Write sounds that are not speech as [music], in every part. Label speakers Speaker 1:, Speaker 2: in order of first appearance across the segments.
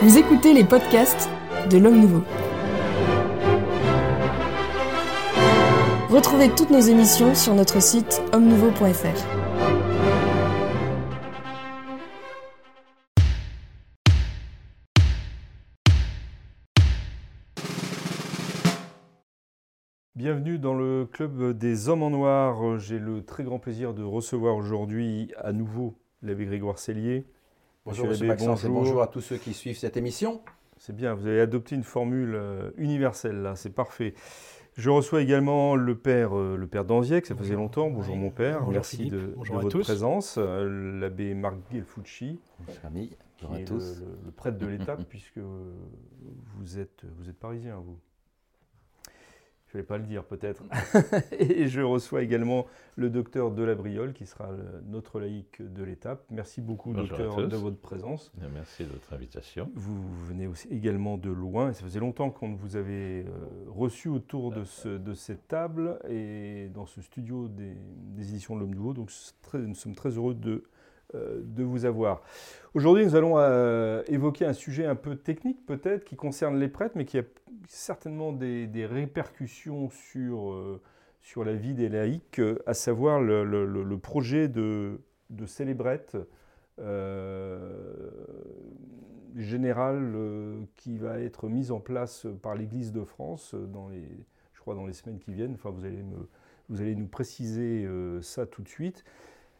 Speaker 1: Vous écoutez les podcasts de l'Homme Nouveau. Retrouvez toutes nos émissions sur notre site homme-nouveau.fr.
Speaker 2: Bienvenue dans le club des hommes en noir. J'ai le très grand plaisir de recevoir aujourd'hui à nouveau l'abbé Grégoire Cellier.
Speaker 3: Bonjour
Speaker 2: Monsieur
Speaker 3: Maxence et
Speaker 2: bonjour.
Speaker 3: bonjour à tous ceux qui suivent cette émission.
Speaker 2: C'est bien, vous avez adopté une formule euh, universelle là, c'est parfait. Je reçois également le père, euh, le père ça faisait longtemps. Bonjour
Speaker 4: Oui.
Speaker 2: mon père,
Speaker 4: Bonjour
Speaker 2: merci de, votre
Speaker 4: tous.
Speaker 2: présence. Euh, L'abbé Marc Gelfucci,
Speaker 3: Famille, bonjour à tous.
Speaker 2: le, prêtre de l'étape, [laughs] puisque vous êtes, vous êtes parisien, vous. Je ne vais pas le dire peut-être. [laughs] [laughs] Et je reçois également le docteur Delabriole, qui sera le- notre laïc de l'étape. Merci beaucoup,
Speaker 5: Bonjour
Speaker 2: docteur, de votre présence.
Speaker 5: Bien, Merci de votre invitation.
Speaker 2: Vous venez aussi également de loin, et ça faisait longtemps qu'on vous avait euh, reçu autour de, ce- de cette table et dans ce studio des, des éditions de l'Homme Nouveau. Donc très- nous sommes très heureux de, euh, de vous avoir. Aujourd'hui, nous allons euh, évoquer un sujet un peu technique peut-être qui concerne les prêtres, mais qui a certainement des, répercussions sur, euh, sur la vie des laïcs, euh, à savoir le, projet de, de célébrette euh, générale euh, qui va être mise en place par l'Église de France euh, dans les, je crois dans les semaines qui viennent. Enfin, vous allez, vous allez nous préciser euh, ça tout de suite.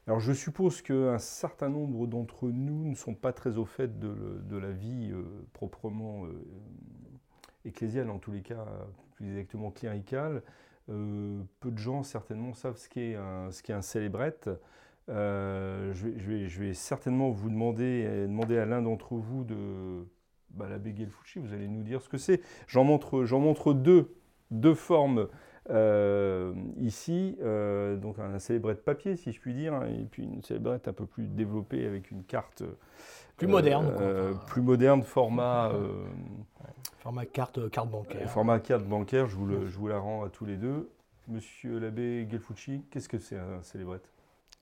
Speaker 2: Alors, je suppose qu'un certain nombre d'entre nous ne sont pas très au fait de, le- la vie euh, proprement euh, ecclésiale, en tous les cas, plus exactement cléricale. Euh, peu de gens certainement savent ce qu'est un, célébrette. Je, vais, certainement vous demander, demander à l'un d'entre vous de bah, l'abbé Gelfucci, vous allez nous dire ce que c'est. J'en montre, deux formes euh, ici, euh, donc un célébrette papier si je puis dire, hein, et puis une célébrette un peu plus développée avec une carte
Speaker 4: Plus
Speaker 2: euh,
Speaker 4: moderne, quoi.
Speaker 2: euh,
Speaker 4: Enfin,
Speaker 2: plus moderne, format, [laughs] euh,
Speaker 4: Format carte, carte bancaire.
Speaker 2: format carte bancaire. Je vous, le- je vous la rends à tous les deux. Monsieur l'abbé Gelfucci, qu'est-ce que c'est un célébrette?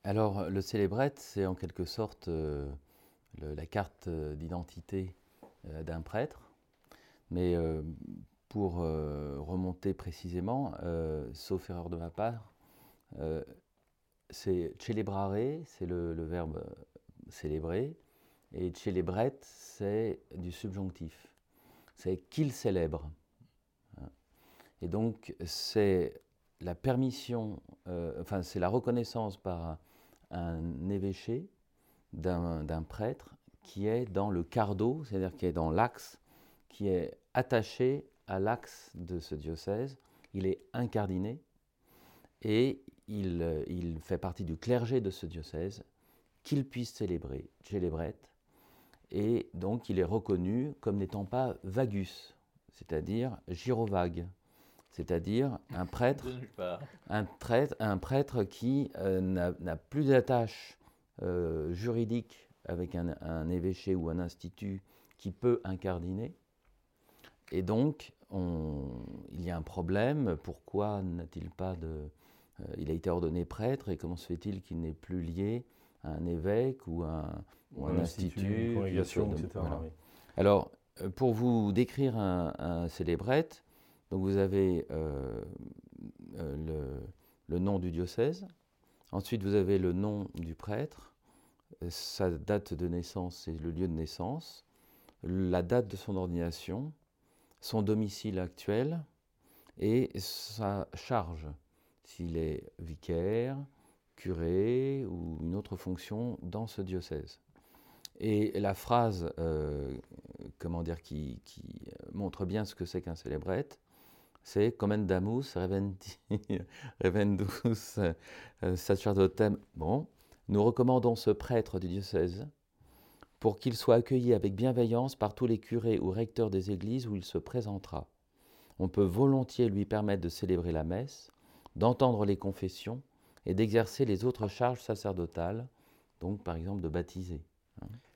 Speaker 3: Alors, le célébrette, c'est en quelque sorte euh, le- la carte d'identité euh, d'un prêtre. Mais euh, pour euh, remonter précisément, euh, sauf erreur de ma part, euh, c'est celebrare, c'est le, verbe célébrer, et celebrette, c'est du subjonctif. C'est qu'il célèbre. Et donc, c'est la permission, enfin, c'est la reconnaissance par un évêché d'un prêtre qui est dans le cardo, c'est-à-dire qui est dans l'axe, qui est attaché à l'axe de ce diocèse. Il est incardiné et il, euh, il fait partie du clergé de ce diocèse, qu'il puisse célébrer, célébrette, et donc il est reconnu comme n'étant pas vagus, c'est-à-dire gyrovague, c'est-à-dire un prêtre un prêtre, un prêtre qui euh, n'a n'a plus d'attache euh, juridique avec un, un évêché ou un institut qui peut incardiner. Et donc, on- il y a un problème. Pourquoi n'a-t-il pas de. euh, il a été ordonné prêtre et comment se fait-il qu'il n'est plus lié à un évêque ou à un, ou un institut
Speaker 2: une etc.
Speaker 3: voilà.
Speaker 2: oui.
Speaker 3: Alors, euh, pour vous décrire un, un célébrette, donc vous avez euh, le, le nom du diocèse, ensuite vous avez le nom du prêtre, sa date de naissance et le lieu de naissance, la date de son ordination, son domicile actuel et sa charge, s'il est vicaire, curé ou une autre fonction dans ce diocèse. Et la phrase, euh, comment dire, qui, montre bien ce que c'est qu'un célébrette, c'est commendamus [laughs] revendus euh, sacerdotem. Bon, nous recommandons ce prêtre du diocèse pour qu'il soit accueilli avec bienveillance par tous les curés ou recteurs des églises où il se présentera. On peut volontiers lui permettre de célébrer la messe, d'entendre les confessions et d'exercer les autres charges sacerdotales, donc par exemple de baptiser.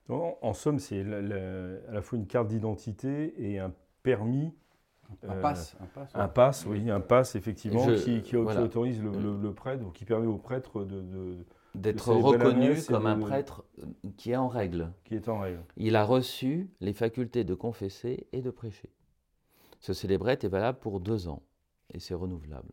Speaker 2: En, en somme, c'est à la fois une carte d'identité et un permis
Speaker 5: Un pass, un pass, ouais.
Speaker 2: Un pass, oui, un pass effectivement
Speaker 3: Je-
Speaker 2: qui, qui- qui
Speaker 3: voilà.
Speaker 2: autorise le, le- le prêtre ou qui permet au prêtre de, de-
Speaker 3: D'être reconnu comme un prêtre euh, qui est en règle.
Speaker 2: qui est en règle.
Speaker 3: Il a reçu les facultés de confesser et de prêcher. Ce célébrette est valable pour deux ans et c'est renouvelable.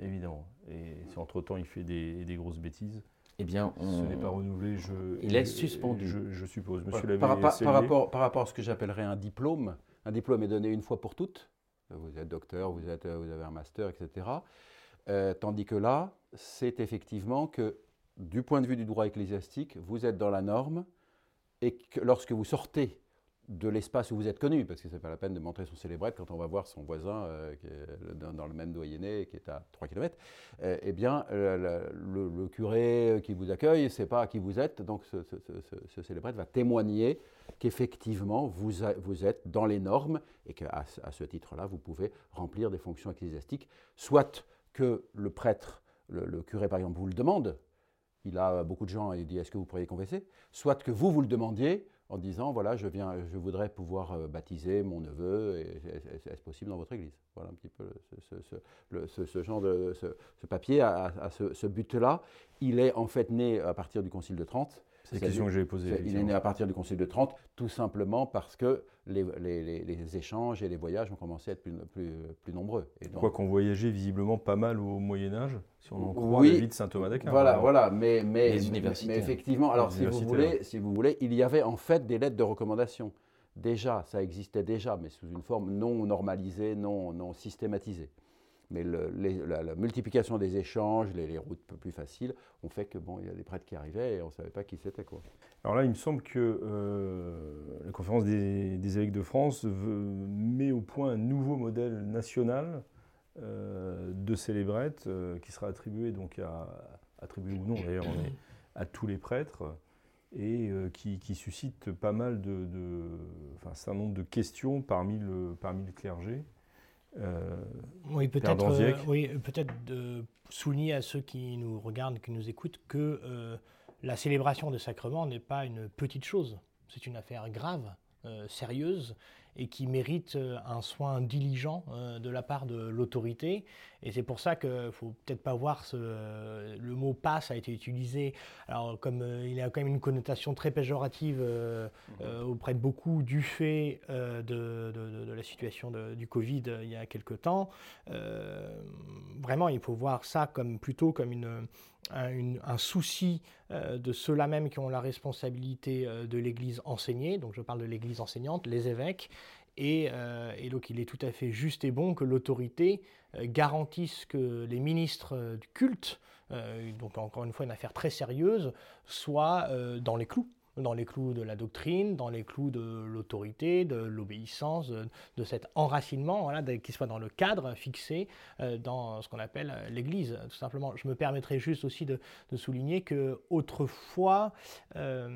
Speaker 2: Évidemment. Et si entre-temps il fait des, des grosses bêtises,
Speaker 3: Eh bien,
Speaker 2: ce n'est pas renouvelé, je,
Speaker 3: Il est suspendu.
Speaker 2: Je, je suppose.
Speaker 5: Par,
Speaker 2: Monsieur
Speaker 5: par,
Speaker 2: l'abbé
Speaker 5: par-
Speaker 2: Sellier.
Speaker 5: par rapport, par rapport à ce que j'appellerais un diplôme, un diplôme est donné une fois pour toutes. Vous êtes docteur, vous, êtes, vous avez un master, etc. Euh, tandis que là, c'est effectivement que du point de vue du droit ecclésiastique, vous êtes dans la norme et que lorsque vous sortez de l'espace où vous êtes connu, parce que ce n'est pas la peine de montrer son célébrette quand on va voir son voisin euh, dans, le même doyenné qui est à 3 km, eh bien, euh, le, curé qui vous accueille sait pas qui vous êtes, donc ce, ce, célébrette va témoigner qu'effectivement vous, êtes dans les normes et qu'à à ce titre-là, vous pouvez remplir des fonctions ecclésiastiques, soit que le prêtre, le curé par exemple, vous le demande, il a beaucoup de gens et il dit est-ce que vous pourriez confesser? Soit que vous vous le demandiez en disant voilà je viens je voudrais pouvoir euh, baptiser mon neveu est-ce possible dans votre église? Voilà un petit peu ce, ce- ce- ce- genre de ce, papier à, ce but-là. Il est en fait né à partir du Concile de Trente.
Speaker 2: C'est la question que j'avais posée.
Speaker 5: Il est né à partir du Concile de Trente, tout simplement parce que les, les- les- les échanges et les voyages ont commencé à être plus, plus, plus nombreux. Et donc-
Speaker 2: Quoi qu'on voyageait visiblement pas mal au Moyen Âge, si on en croit
Speaker 5: Oui.
Speaker 2: la vie de saint Thomas d'Aquin.
Speaker 5: Voilà,
Speaker 2: Alors,
Speaker 5: voilà, mais, mais,
Speaker 3: Les
Speaker 5: mais- effectivement, alors
Speaker 2: Les
Speaker 5: si vous, voulez, si vous voulez, il y avait en fait des lettres de recommandation. Déjà, ça existait déjà, mais sous une forme non normalisée, non, non systématisée. Mais la, multiplication des échanges, les, routes plus faciles, ont fait que bon, il y a des prêtres qui arrivaient et on ne savait pas qui c'était quoi.
Speaker 2: Alors là, il me semble que euh, la conférence des, évêques de France met au point un nouveau modèle national euh, de célébrette euh, qui sera attribué donc à attribué ou non d'ailleurs à tous les prêtres et qui, suscite pas mal de, de- enfin un nombre de questions parmi le parmi le clergé. Euh,
Speaker 4: Oui, peut-être euh, oui, peut-être de souligner à ceux qui nous regardent, qui nous écoutent, que euh, la célébration de sacrement n'est pas une petite chose. C'est une affaire grave, euh, sérieuse, et qui mérite euh, un soin diligent euh, de la part de l'autorité. Et c'est pour ça qu'il ne faut peut-être pas voir ce, le mot passe a été utilisé. Alors, comme euh, il a quand même une connotation très péjorative euh, euh, auprès de beaucoup du fait de, de- de- de la situation de- du Covid il y a quelque temps. Vraiment, il faut voir ça comme plutôt comme une, un, souci euh, de ceux-là même qui ont la responsabilité euh, de l'Église enseignée. Donc, je parle de l'Église enseignante, les évêques. Et, euh, et donc, il est tout à fait juste et bon que l'autorité garantisse que les ministres du culte, donc encore une fois une affaire très sérieuse, soient dans les clous dans les clous de la doctrine, dans les clous de l'autorité, de l'obéissance, de, de cet enracinement, qui soit dans le cadre fixé euh, dans ce qu'on appelle euh, l'Église, tout simplement. Je me permettrai juste aussi de, souligner que autrefois, euh,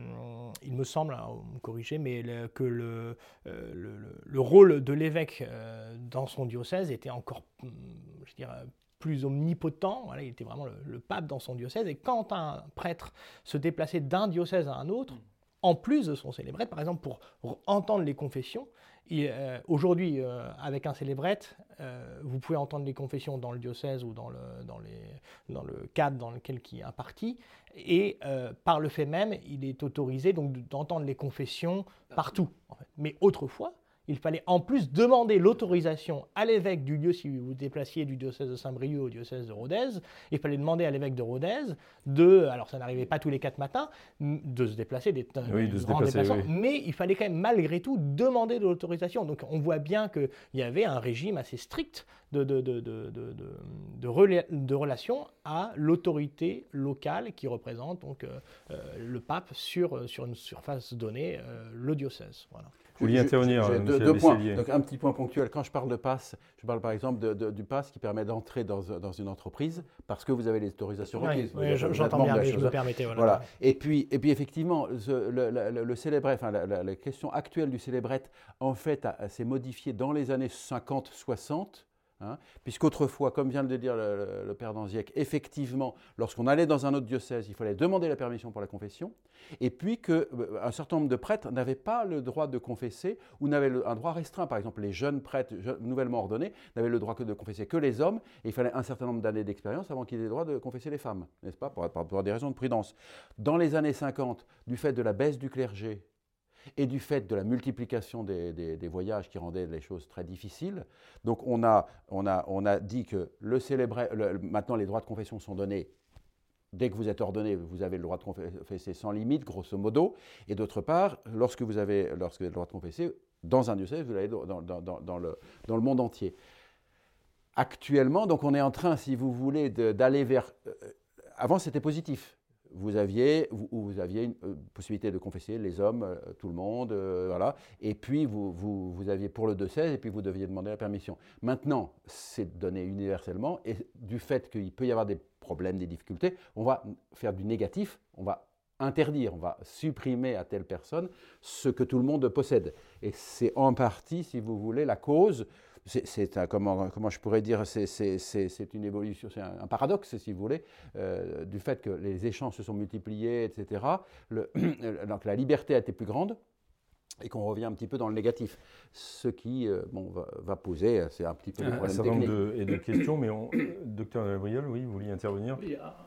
Speaker 4: il me semble, hein, me corrigez, mais que le, euh, le, le- le rôle de l'évêque euh, dans son diocèse était encore, je dirais, plus omnipotent. Voilà, il était vraiment le, le pape dans son diocèse. Et quand un prêtre se déplaçait d'un diocèse à un autre, en plus de son célébrette, par exemple, pour entendre les confessions, euh, aujourd'hui, euh, avec un célébrette, euh, vous pouvez entendre les confessions dans le diocèse ou dans le, dans les, dans le cadre dans lequel qui est imparti. Et euh, par le fait même, il est autorisé donc de- d'entendre les confessions partout. en fait. Mais autrefois, il fallait en plus demander l'autorisation à l'évêque du lieu, si vous vous déplaciez du diocèse de Saint-Brieuc au diocèse de Rodez, il fallait demander à l'évêque de Rodez de, alors ça n'arrivait pas tous les quatre matins, de se déplacer, des,
Speaker 2: Oui, de se déplacer, oui.
Speaker 4: mais il fallait quand même malgré tout demander de l'autorisation. Donc on voit bien qu'il y avait un régime assez strict de, de, de, de, de, de- de rela- de relation à l'autorité locale qui représente donc euh, euh, le pape sur, sur une surface donnée, euh, le diocèse. Voilà.
Speaker 2: Vous vouliez
Speaker 5: Je- je-
Speaker 2: intervenir,
Speaker 5: j'ai
Speaker 2: euh,
Speaker 5: deux, deux points. Donc, un petit point ponctuel. Quand je parle de passe, je parle par exemple de- de- du pass qui permet d'entrer dans, dans une entreprise parce que vous avez les autorisations
Speaker 4: Oui,
Speaker 5: requises.
Speaker 4: oui, je- j'entends bien, mais je me permettais. Voilà.
Speaker 5: Voilà. Et puis, et puis effectivement, ce- le, le- le- le célébrette, enfin, la, la- la question actuelle du célébrette, en fait, a- a- s'est modifiée dans les années 50-60, Hein, puisqu'autrefois, comme vient de le dire le, père Danziec, effectivement, lorsqu'on allait dans un autre diocèse, il fallait demander la permission pour la confession, et puis qu'un euh, certain nombre de prêtres n'avaient pas le droit de confesser ou n'avaient un droit restreint. Par exemple, les jeunes prêtres nouvellement ordonnés n'avaient le droit que de confesser que les hommes, et il fallait un certain nombre d'années d'expérience avant qu'ils aient le droit de confesser les femmes, n'est-ce pas, pour, pour des raisons de prudence. Dans les années 50, du fait de la baisse du clergé, et du fait de la multiplication des, voyages qui rendaient les choses très difficiles. Donc on a, on a, on a dit que le maintenant les droits de confession sont donnés. Dès que vous êtes ordonné, vous avez le droit de confesser sans limite, grosso modo. Et d'autre part, lorsque vous avez, lorsque le droit de confesser, dans un diocèse, vous l'avez dans, dans, dans, le, dans le monde entier. Actuellement, donc on est en train, si vous voulez, d'aller vers... Euh, avant, c'était positif vous aviez, vous, vous aviez une euh, possibilité de confesser les hommes, euh, tout le monde, euh, voilà. Et puis vous, vous, vous, aviez pour le 2-16 et puis vous deviez demander la permission. Maintenant, c'est donné universellement et du fait qu'il peut y avoir des problèmes, des difficultés, on va faire du négatif, on va interdire, on va supprimer à telle personne ce que tout le monde possède. Et c'est en partie, si vous voulez, la cause c'est comment, comment je pourrais dire, c'est une évolution, c'est un, paradoxe, si vous voulez, euh, du fait que les échanges se sont multipliés, etc. Le, [clears throat] donc la liberté a été plus grande et qu'on revient un petit peu dans le négatif. Ce qui euh, bon, va, poser, c'est un petit peu
Speaker 2: le problème technique. De, et de questions, mais on, [coughs] docteur Gabriel, oui, vous vouliez intervenir?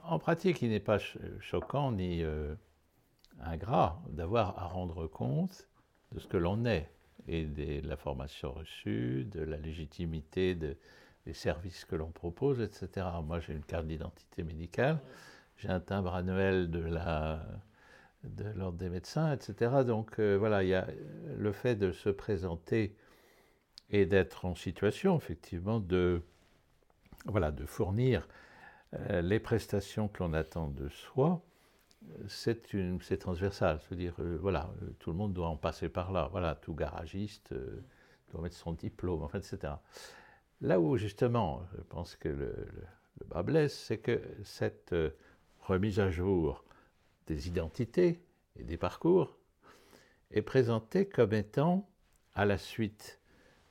Speaker 6: En pratique, il n'est pas choquant ni euh, ingrat d'avoir à rendre compte de ce que l'on est et de la formation reçue, de la légitimité de, des services que l'on propose, etc. Moi, j'ai une carte d'identité médicale, j'ai un timbre annuel de de l'ordre des médecins, etc. Donc euh, voilà, il y a le fait de se présenter et d'être en situation, effectivement, de, voilà, de fournir euh, les prestations que l'on attend de soi, c'est transversal. C'est-à-dire, euh, voilà, euh, tout le monde doit en passer par là. Voilà, tout garagiste euh, doit mettre son diplôme, enfin, etc. Là où, justement, je pense que le, bas blesse, c'est que cette remise à jour des identités et des parcours est présentée comme étant, à la suite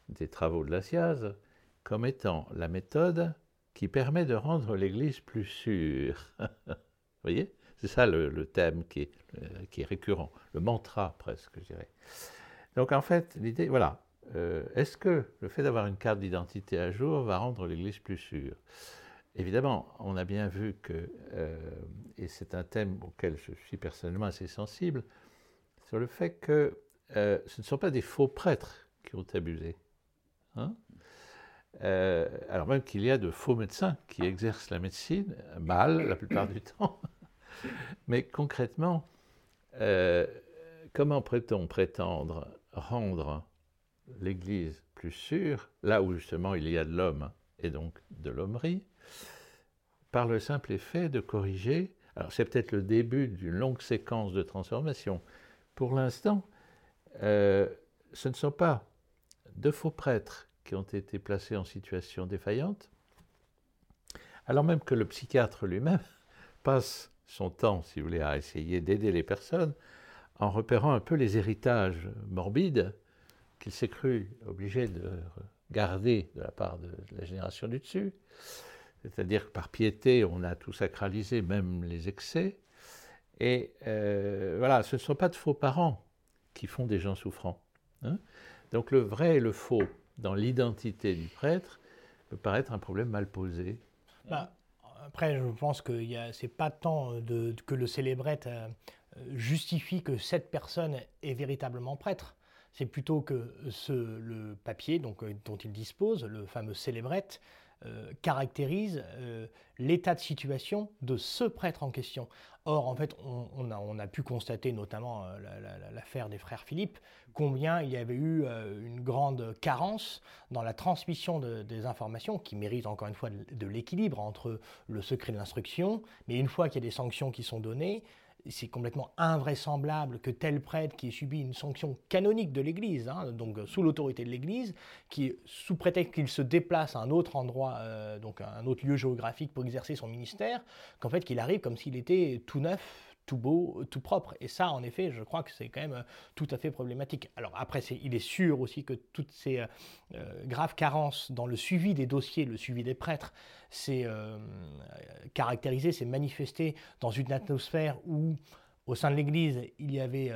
Speaker 6: des travaux de la SIAZ, comme étant la méthode qui permet de rendre l'Église plus sûre. [laughs] Vous voyez? C'est ça le, thème qui est, euh, qui est, récurrent, le mantra presque, je dirais. Donc en fait, l'idée, voilà, euh, est-ce que le fait d'avoir une carte d'identité à jour va rendre l'Église plus sûre? Évidemment, on a bien vu que, euh, et c'est un thème auquel je suis personnellement assez sensible, sur le fait que ce ne sont pas des faux prêtres qui ont abusé. Hein? Alors même qu'il y a de faux médecins qui exercent la médecine mal la plupart du [laughs] temps, mais concrètement, euh, comment peut-on prétendre rendre l'Église plus sûre, là où justement il y a de l'homme et donc de l'hommerie, par le simple effet de corriger, alors c'est peut-être le début d'une longue séquence de transformation. Pour l'instant, euh, ce ne sont pas de faux prêtres qui ont été placés en situation défaillante, alors même que le psychiatre lui-même [laughs] passe son temps, si vous voulez, à essayer d'aider les personnes en repérant un peu les héritages morbides qu'il s'est cru obligé de garder de la part de la génération du dessus. C'est-à-dire que par piété, on a tout sacralisé, même les excès. Et euh, voilà, ce ne sont pas de faux parents qui font des gens souffrants. Hein. Donc le vrai et le faux dans l'identité du prêtre peut paraître un problème mal posé.
Speaker 4: Bah, après, je pense que ce n'est pas tant que le célébrette euh, justifie que cette personne est véritablement prêtre. C'est plutôt que ce, le papier euh, dont il dispose, le fameux célébrette, euh, caractérise l'état de situation de ce prêtre en question. Or, en fait, on, a, pu constater, notamment l'affaire des frères Philippe, combien il y avait eu euh, une grande carence dans la transmission des informations, qui mérite encore une fois de, l'équilibre entre le secret de l'instruction, mais une fois qu'il y a des sanctions qui sont données, c'est complètement invraisemblable que tel prêtre qui ait subi une sanction canonique de l'Église, hein, donc sous l'autorité de l'Église, qui sous prétexte qu'il se déplace à un autre endroit, euh, donc à un autre lieu géographique pour exercer son ministère, qu'en fait qu'il arrive comme s'il était tout neuf, tout beau, tout propre. Et ça, en effet, je crois que c'est quand même tout à fait problématique. Alors après, il est sûr aussi que toutes ces graves carences dans le suivi des dossiers, le suivi des prêtres, c'est caractérisé, c'est manifesté dans une atmosphère où, au sein de l'Église, il y avait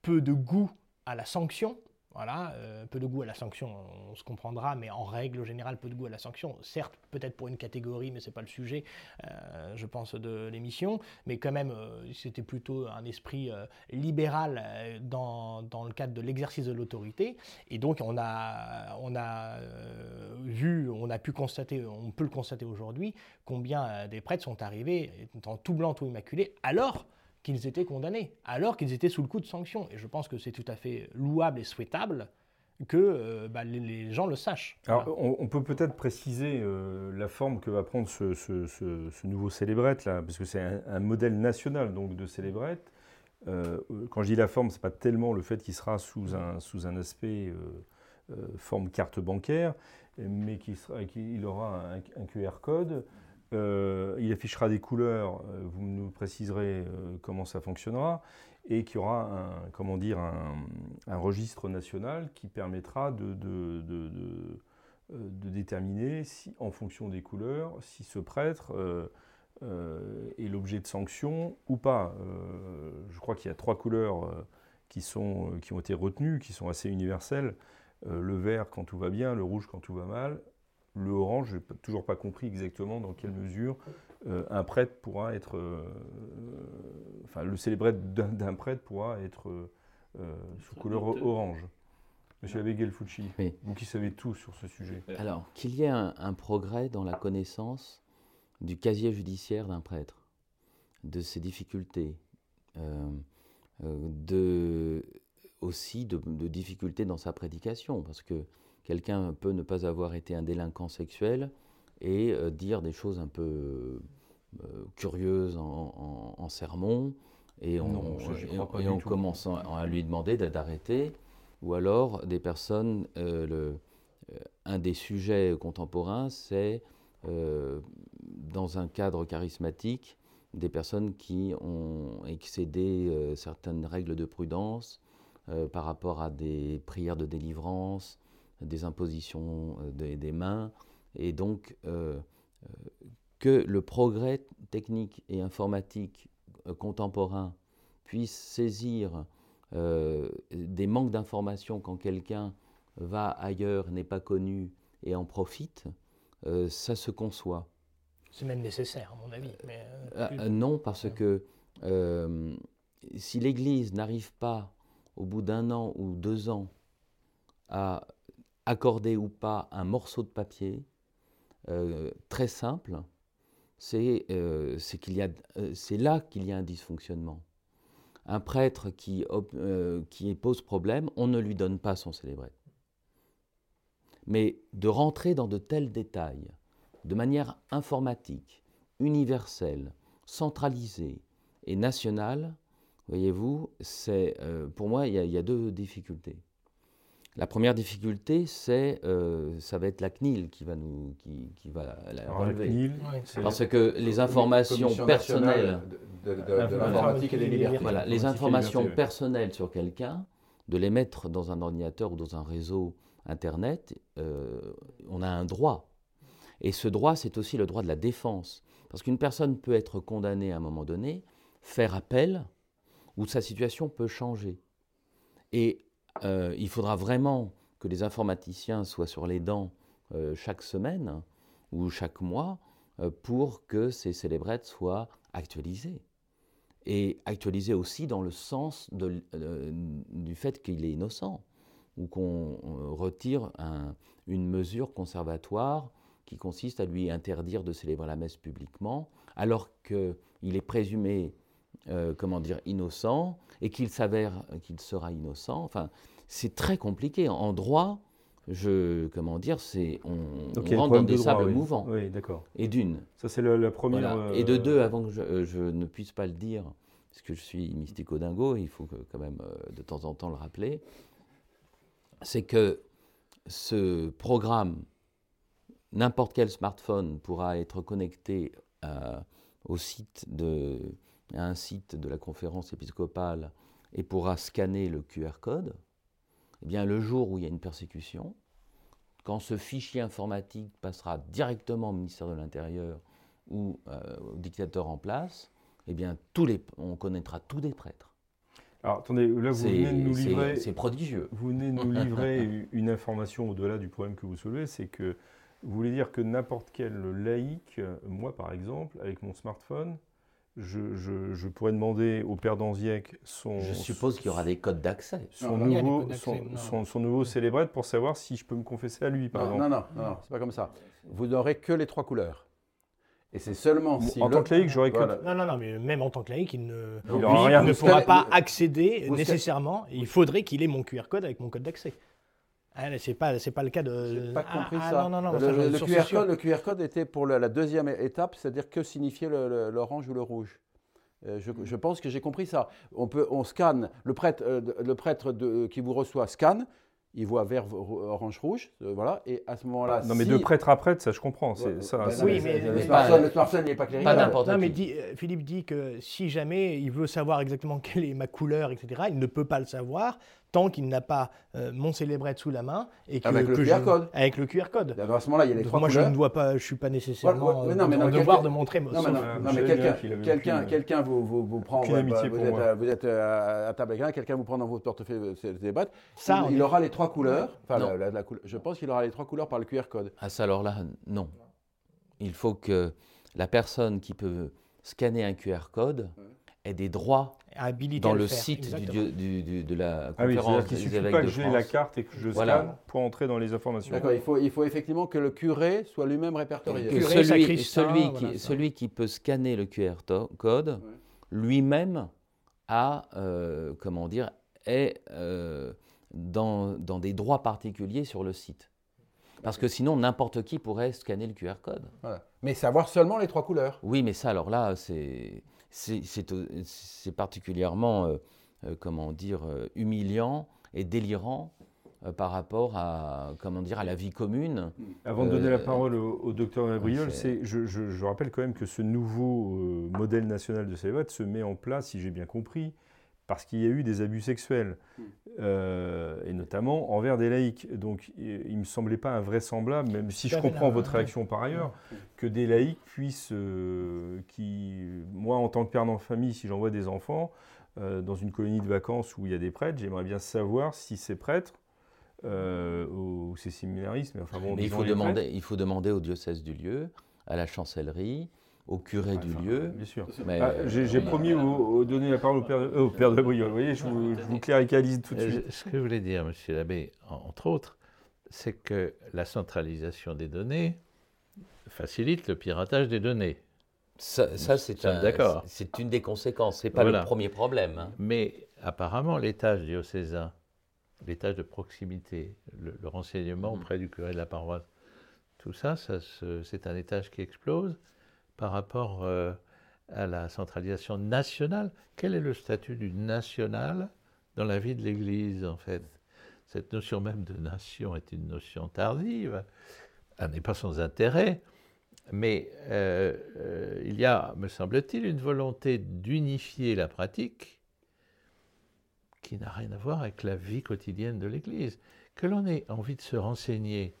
Speaker 4: peu de goût à la sanction. Voilà, euh, peu de goût à la sanction, on se comprendra, mais en règle générale, peu de goût à la sanction. Certes, peut-être pour une catégorie, mais ce n'est pas le sujet, euh, je pense, de l'émission. Mais quand même, euh, c'était plutôt un esprit libéral dans, dans, le cadre de l'exercice de l'autorité. Et donc, on a, on a vu, on a pu constater, on peut le constater aujourd'hui, combien des prêtres sont arrivés en tout blanc, tout immaculé, alors qu'ils étaient condamnés, alors qu'ils étaient sous le coup de sanctions. Et je pense que c'est tout à fait louable et souhaitable que euh, bah, les, gens le sachent.
Speaker 2: Alors, on, peut peut-être préciser euh, la forme que va prendre ce, nouveau célébrette, là, parce que c'est un, modèle national donc, de célébrette. Euh, quand je dis la forme, ce n'est pas tellement le fait qu'il sera sous un, sous un aspect forme carte bancaire, mais qu'il aura un, QR code. Euh, il affichera des couleurs, euh, vous nous préciserez euh, comment ça fonctionnera, et qu'il y aura un, comment dire, un, registre national qui permettra de, déterminer, en fonction des couleurs, si ce prêtre est l'objet de sanctions ou pas. je crois qu'il y a trois couleurs qui, sont, qui ont été retenues, qui sont assez universelles. le vert quand tout va bien, le rouge quand tout va mal, le orange, je n'ai toujours pas compris exactement dans quelle mesure euh, un prêtre pourra être. Euh, enfin, le célébrette d'un prêtre pourra être euh, sous couleur orange. Monsieur Abbé Gelfucci, vous qui savez tout sur ce sujet.
Speaker 3: Alors, qu'il y ait un, progrès dans la connaissance du casier judiciaire d'un prêtre, de ses difficultés, de, aussi de, de, difficultés dans sa prédication, parce que Quelqu'un peut ne pas avoir été un délinquant sexuel et euh, dire des choses un peu euh, curieuses en, sermon, et on, commence à lui demander d'arrêter, ou alors des personnes, euh, le, un des sujets contemporains, c'est dans un cadre charismatique, des personnes qui ont excédé certaines règles de prudence par rapport à des prières de délivrance, des impositions euh, des, mains, et donc euh, euh, que le progrès technique et informatique contemporain puisse saisir des manques d'informations quand quelqu'un va ailleurs, n'est pas connu et en profite, ça se conçoit.
Speaker 4: C'est même nécessaire, à mon avis.
Speaker 3: non, parce que si l'Église n'arrive pas, au bout d'un an ou deux ans, à accorder ou pas un morceau de papier, euh, très simple, c'est euh, euh, là qu'il y a un dysfonctionnement. Un prêtre qui, qui pose problème, on ne lui donne pas son célébré. Mais de rentrer dans de tels détails, de manière informatique, universelle, centralisée et nationale, voyez-vous, c'est pour moi il y, a deux difficultés. La première difficulté, c'est, euh, ça va être la CNIL qui va nous, qui, qui va la relever. La CNIL, Parce que les informations personnelles
Speaker 5: de, l'informatique et des libertés.
Speaker 3: Voilà, les informations personnelles sur quelqu'un, de les mettre dans un ordinateur ou dans un réseau Internet, euh, on a un droit. Et ce droit, c'est aussi le droit de la défense. Parce qu'une personne peut être condamnée à un moment donné, faire appel, ou sa situation peut changer. Et euh, il faudra vraiment que les informaticiens soient sur les dents euh, chaque semaine ou chaque mois euh, pour que ces célébrettes soient actualisées. Et actualisées aussi dans le sens du fait qu'il est innocent, ou qu'on retire une mesure conservatoire qui consiste à lui interdire de célébrer la messe publiquement, alors qu'il est présumé euh, comment dire, innocent et qu'il s'avère qu'il sera innocent. Enfin, c'est très compliqué. En droit, je, comment dire, c'est on, rentre dans des sables mouvants.
Speaker 2: Oui, d'accord.
Speaker 3: Et d'une.
Speaker 2: Ça, c'est la, première.
Speaker 3: Euh, et de deux, avant que euh, je, ne puisse pas le dire, parce que je suis mystico-dingo, il faut quand même de temps en temps le rappeler, c'est que ce programme, n'importe quel smartphone pourra être connecté au site de à un site de la conférence épiscopale et pourra scanner le QR code, eh bien le jour où il y a une persécution, quand ce fichier informatique passera directement au ministère de l'Intérieur ou euh, au dictateur en place, eh bien tous les, on connaîtra tous des prêtres.
Speaker 2: Alors attendez, là vous venez de nous livrer.
Speaker 3: C'est prodigieux.
Speaker 2: Vous venez de nous livrer [laughs] une information au-delà du problème que vous soulevez, c'est que vous voulez dire que n'importe quel laïc, moi par exemple, avec mon smartphone, je, pourrais demander au père d'Anziec son.
Speaker 3: Je suppose qu'il y aura des codes d'accès.
Speaker 2: Son, nouveau, son, nouveau célébrette pour savoir si je peux me confesser à lui, par
Speaker 5: non,
Speaker 2: exemple.
Speaker 5: Non, non, non, c'est pas comme ça. Vous n'aurez que les trois couleurs. Et c'est seulement si.
Speaker 2: En tant que laïc, j'aurais que.
Speaker 4: Non, non, non, mais même en tant que laïc, il ne, ne pourra pas accéder nécessairement. Il faudrait qu'il ait mon QR code avec mon code d'accès. Ah, c'est pas, c'est pas le cas de.
Speaker 5: J'ai pas compris ah, ça. non, non, non, le, QR code, le, QR code, était pour la, deuxième étape, c'est-à-dire que signifiait l'orange ou le rouge. Euh, je, je, pense que j'ai compris ça. On, peut, on scanne, le prêtre, euh, le prêtre de, qui vous reçoit scanne, il voit vert, orange, rouge, euh, voilà, et à ce moment-là.
Speaker 2: Non, mais de prêtre à prêtre, ça je comprends. C'est, ça,
Speaker 4: oui, mais,
Speaker 5: le, smartphone, n'est pas clair.
Speaker 4: Pas n'importe Non, mais Philippe dit que si jamais il veut savoir exactement [laughs] quelle est ma couleur, etc., il ne peut pas le savoir tant qu'il n'a pas euh, mon célébrette sous la main
Speaker 5: et que, avec le QR code.
Speaker 4: Avec le QR code.
Speaker 5: à ce moment-là, il y a les trois
Speaker 4: moi,
Speaker 5: couleurs.
Speaker 4: je ne dois pas, je suis pas nécessairement ouais, non, mais non, devoir de montrer.
Speaker 5: Non, non, mais quelqu'un, quelqu'un, quelqu'un vous, vous, vous prend. Vous, êtes, vous êtes à table avec un, quelqu'un vous prend dans votre portefeuille célébrette. Ça, il, aura les trois couleurs. Enfin, la, la, je pense qu'il aura les trois couleurs par le QR code.
Speaker 3: Ah ça, alors là, non. Il faut que la personne qui peut scanner un QR code ait des droits dans le, site du, de la
Speaker 2: ah conférence oui, des évêques pas que j'ai la carte et que je scanne pour entrer dans les informations.
Speaker 5: D'accord, il faut, il faut effectivement que le curé soit lui-même répertorié.
Speaker 3: celui, celui, qui, celui qui peut scanner le QR code, lui-même a, euh, comment dire, est euh, dans, dans des droits particuliers sur le site. Parce que sinon, n'importe qui pourrait scanner le QR code.
Speaker 5: Mais savoir seulement les trois couleurs.
Speaker 3: Oui, mais ça, alors là, c'est c'est particulièrement, euh, euh, comment dire, euh, humiliant et délirant par rapport à, comment dire, à la vie commune.
Speaker 2: Avant de donner la parole au, docteur Gabriel, je, je, rappelle quand même que ce nouveau modèle national de célibat se met en place, si j'ai bien compris, parce qu'il y a eu des abus sexuels, euh, et notamment envers des laïcs. Donc il ne me semblait pas invraisemblable, même si je comprends votre réaction par ailleurs, que des laïcs puissent, euh, qui, moi en tant que père famille, si j'envoie des enfants euh, dans une colonie de vacances où il y a des prêtres, j'aimerais bien savoir si ces prêtres ou ces séminaristes, mais enfin bon,
Speaker 3: mais il faut, demander, il faut demander au diocèse du lieu, à la chancellerie, au curé du lieu.
Speaker 2: Bien sûr. Ah, j'ai promis de donner la parole au père, euh, au père de Briol. Vous voyez, je vous, je vous cléricalise tout de
Speaker 6: euh,
Speaker 2: suite.
Speaker 6: Ce que je voulais dire, monsieur l'abbé, entre autres, c'est que la centralisation des données facilite le piratage des données.
Speaker 3: Ça, ça c'est un, c'est une des conséquences. C'est pas le premier problème. Hein.
Speaker 6: Mais apparemment, l'étage diocésain, l'étage de proximité, le, renseignement auprès du curé de la paroisse, tout ça, ça c'est un étage qui explose par rapport euh, à la centralisation nationale. Quel est le statut du national dans la vie de l'Église, en fait? Cette notion même de nation est une notion tardive, elle n'est pas sans intérêt, mais euh, euh, il y a, me semble-t-il, une volonté d'unifier la pratique qui n'a rien à voir avec la vie quotidienne de l'Église. Que l'on ait envie de se renseigner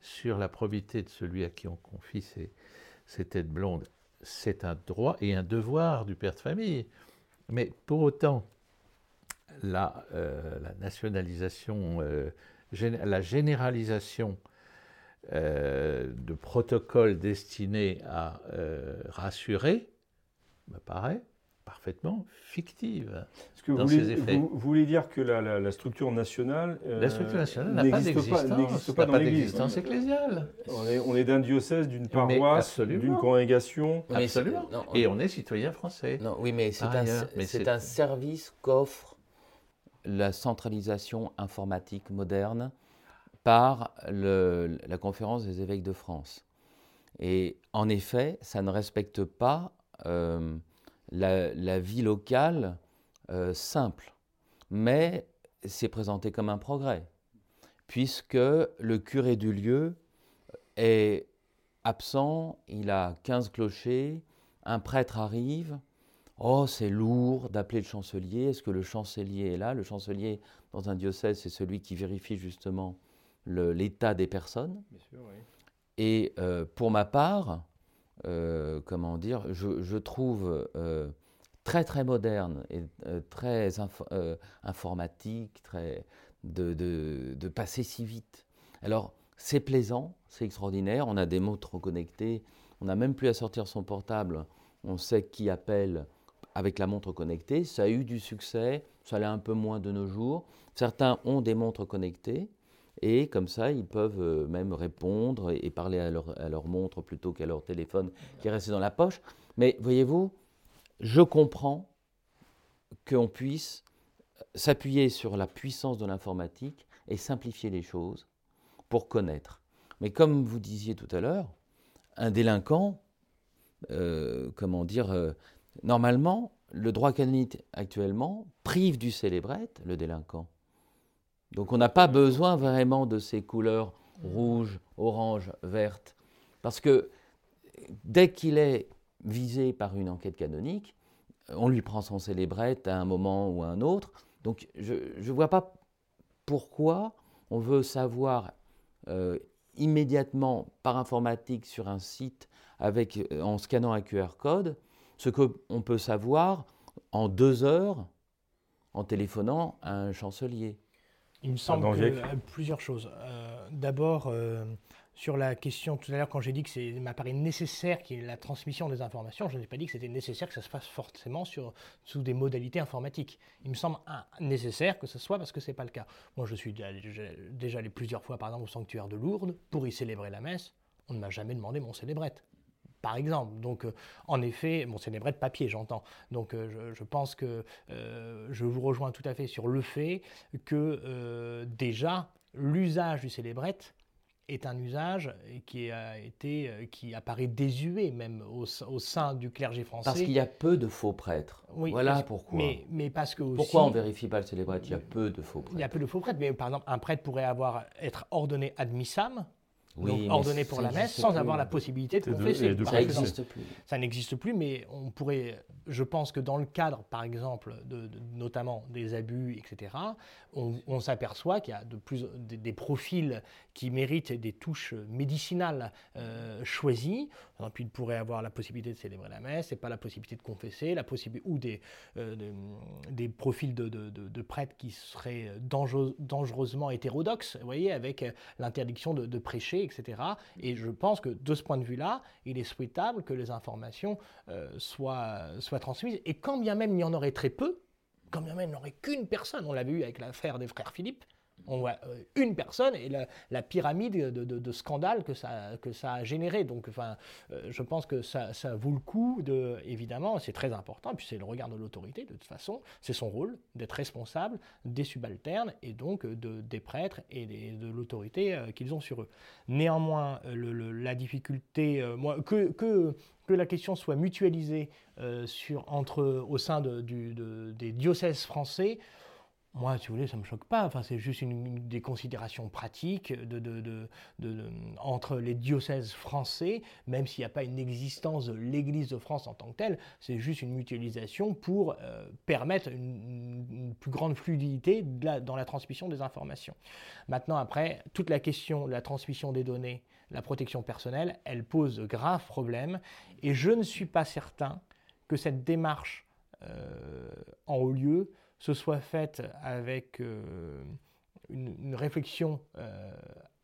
Speaker 6: sur la probité de celui à qui on confie ses, ces têtes blondes, c'est un droit et un devoir du père de famille. Mais pour autant, la, euh, nationalisation, euh, la généralisation euh, de protocoles destinés à rassurer me paraît parfaitement fictive
Speaker 2: que
Speaker 6: dans
Speaker 2: vous,
Speaker 6: voulez, effets.
Speaker 2: Vous, voulez dire que la, structure nationale
Speaker 6: euh, La structure nationale n'a pas d'existence, pas, d'existence ecclésiale.
Speaker 2: On est, on est d'un diocèse, d'une paroisse, d'une congrégation.
Speaker 6: absolument. Et on est citoyen français.
Speaker 3: Non, oui, mais c'est un, un service qu'offre la centralisation informatique moderne par le, la conférence des évêques de France. Et en effet, ça ne respecte pas euh, la, vie locale euh, simple, mais c'est présenté comme un progrès, puisque le curé du lieu est absent, il a 15 clochers, un prêtre arrive, Oh, c'est lourd d'appeler le chancelier. Est-ce que le chancelier est là? Le chancelier, dans un diocèse, c'est celui qui vérifie justement l'état des personnes.
Speaker 2: Bien sûr, oui.
Speaker 3: Et euh, pour ma part, euh, comment dire, je, trouve euh, très très moderne et très informatique, très de, de, passer si vite. Alors c'est plaisant, c'est extraordinaire. On a des montres connectées. On n'a même plus à sortir son portable. On sait qui appelle avec la montre connectée. Ça a eu du succès. Ça l'est un peu moins de nos jours. Certains ont des montres connectées. Et comme ça, ils peuvent euh, même répondre et parler à leur, montre plutôt qu'à leur téléphone qui est resté dans la poche. Mais voyez-vous, je comprends qu'on puisse s'appuyer sur la puissance de l'informatique et simplifier les choses pour connaître. Mais comme vous disiez tout à l'heure, un délinquant, euh, comment dire, euh, normalement, le droit canonique actuellement prive du célébrette le délinquant. Donc on n'a pas besoin vraiment de ces couleurs rouge, orange, verte. Parce que dès qu'il est visé par une enquête canonique, on lui prend son célébrette à un moment ou à un autre. Donc je ne vois pas pourquoi on veut savoir euh, immédiatement par informatique sur un site avec, euh, en scannant un QR code ce qu'on peut savoir en deux heures en téléphonant à un chancelier.
Speaker 4: Il me semble que, euh, plusieurs choses. Euh, d'abord, euh, sur la question tout à l'heure, quand j'ai dit que c'est m'apparaît nécessaire qu'il y ait la transmission des informations, je n'ai pas dit que c'était nécessaire que ça se fasse forcément sur, sous des modalités informatiques. Il me semble nécessaire que ce soit parce que ce n'est pas le cas. Moi, je suis déjà allé plusieurs fois, par exemple, au sanctuaire de Lourdes pour y célébrer la messe. On ne m'a jamais demandé mon célébrette par exemple. Donc, euh, en effet, bon, c'est des de papier, j'entends. Donc, euh, je, pense que euh, je vous rejoins tout à fait sur le fait que déjà, l'usage du célébrette est un usage qui a été, qui apparaît désuet même au, sein du clergé français.
Speaker 3: Parce qu'il y a peu de faux prêtres.
Speaker 4: Oui,
Speaker 3: voilà pourquoi.
Speaker 4: Mais, mais parce que
Speaker 3: pourquoi on vérifie pas le célébrette? Il y a peu de faux prêtres.
Speaker 4: Il y a peu de faux prêtres, mais par exemple, un prêtre pourrait avoir être ordonné ordonné pour la messe sans avoir la possibilité de confesser.
Speaker 3: ça n'existe plus.
Speaker 4: Ça n'existe plus, mais on pourrait, je pense que dans le cadre, par exemple, de, notamment des abus, etc., on, s'aperçoit qu'il y a de plus, des, profils qui méritent des touches médicinales euh, choisies. Puis il pourrait avoir la possibilité de célébrer la messe et pas la possibilité de confesser, la possibilité, ou des, euh, des, profils de, de, prêtres qui seraient dangereusement hétérodoxes, vous voyez, avec l'interdiction de, prêcher, etc. Et je pense que de ce point de vue-là, il est souhaitable que les informations euh, soient, soient transmises. Et quand bien même il y en aurait très peu, quand bien même il n'y aurait qu'une personne, on l'a vu avec l'affaire des frères Philippe, on voit euh, une personne et la, pyramide de, scandales que ça, que ça a généré. Donc, enfin, euh, je pense que ça, ça, vaut le coup, de, évidemment, c'est très important, puis c'est le regard de l'autorité, de toute façon, c'est son rôle d'être responsable des subalternes et donc de, des prêtres et de l'autorité euh, qu'ils ont sur eux. Néanmoins, la difficulté, que, que, que, la question soit mutualisée sur, entre, au sein des diocèses français, moi, si vous voulez, ça ne me choque pas. Enfin, c'est juste une, des considérations pratiques entre les diocèses français, même s'il n'y a pas une existence de l'Église de France en tant que telle, c'est juste une mutualisation pour euh, permettre une, plus grande fluidité dans la transmission des informations. Maintenant, après, toute la question de la transmission des données, la protection personnelle, elle pose de graves problèmes et je ne suis pas certain que cette démarche euh, en haut lieu se soit faite avec euh, une, réflexion euh,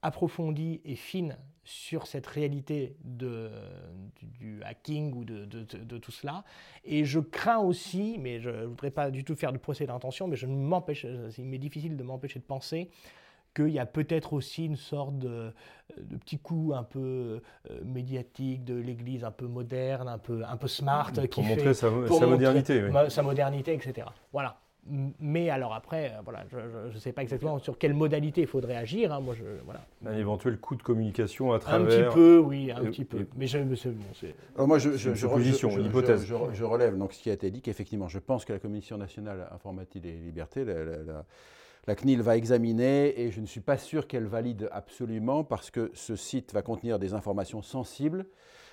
Speaker 4: approfondie et fine sur cette réalité de, du, hacking ou de, de, tout cela. Et je crains aussi, mais je ne voudrais pas du tout faire du procès d'intention, mais je m'empêche, il m'est difficile de m'empêcher de penser qu'il y a peut-être aussi une sorte de, de, petit coup un peu euh, médiatique de l'Église, un peu moderne, un peu, un peu smart.
Speaker 2: Pour qui montrer sa, sa modernité.
Speaker 4: Oui. Sa modernité, etc. Voilà. Mais alors après, euh, voilà, je ne sais pas exactement sur quelle modalité il faudrait agir. Hein. Moi, je, voilà.
Speaker 2: Un éventuel coup de communication à travers.
Speaker 4: Un petit peu, oui, un petit peu. Mais je, c'est
Speaker 5: bon, moi, je, je, je, hypothèse. Je, relève donc ce qui a été dit qu'effectivement, je pense que la Commission nationale informatique et liberté, la, la, la, CNIL va examiner et je ne suis pas sûr qu'elle valide absolument parce que ce site va contenir des informations sensibles